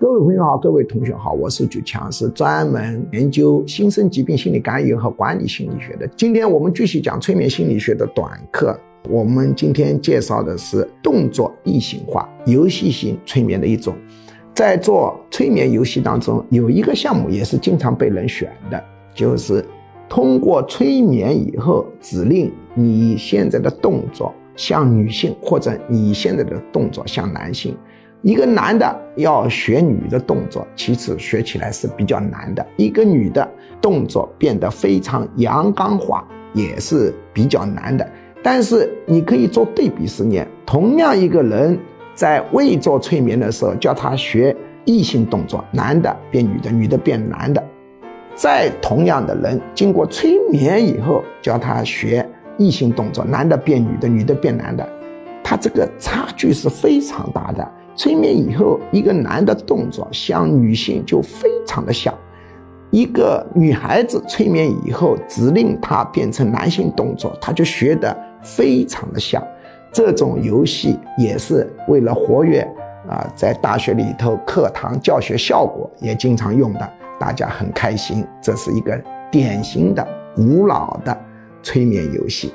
各位朋友好，各位同学好，我是举强，是专门研究新生疾病心理干预和管理心理学的。今天我们继续讲催眠心理学的短课。我们今天介绍的是动作异性化、游戏性催眠的一种。在做催眠游戏当中，有一个项目也是经常被人选的，就是通过催眠以后，指令你现在的动作像女性，或者你现在的动作像男性。一个男的要学女的动作，其实学起来是比较难的。一个女的动作变得非常阳刚化，也是比较难的。但是你可以做对比实验，同样一个人在未做催眠的时候，叫他学异性动作，男的变女的，女的变男的；在同样的人经过催眠以后，叫他学异性动作，男的变女的，女的变男的，他这个差距是非常大的。催眠以后，一个男的动作像女性就非常的像；一个女孩子催眠以后，指令她变成男性动作，她就学得非常的像。这种游戏也是为了活跃啊，在大学里头课堂教学效果也经常用的，大家很开心。这是一个典型的古老的催眠游戏。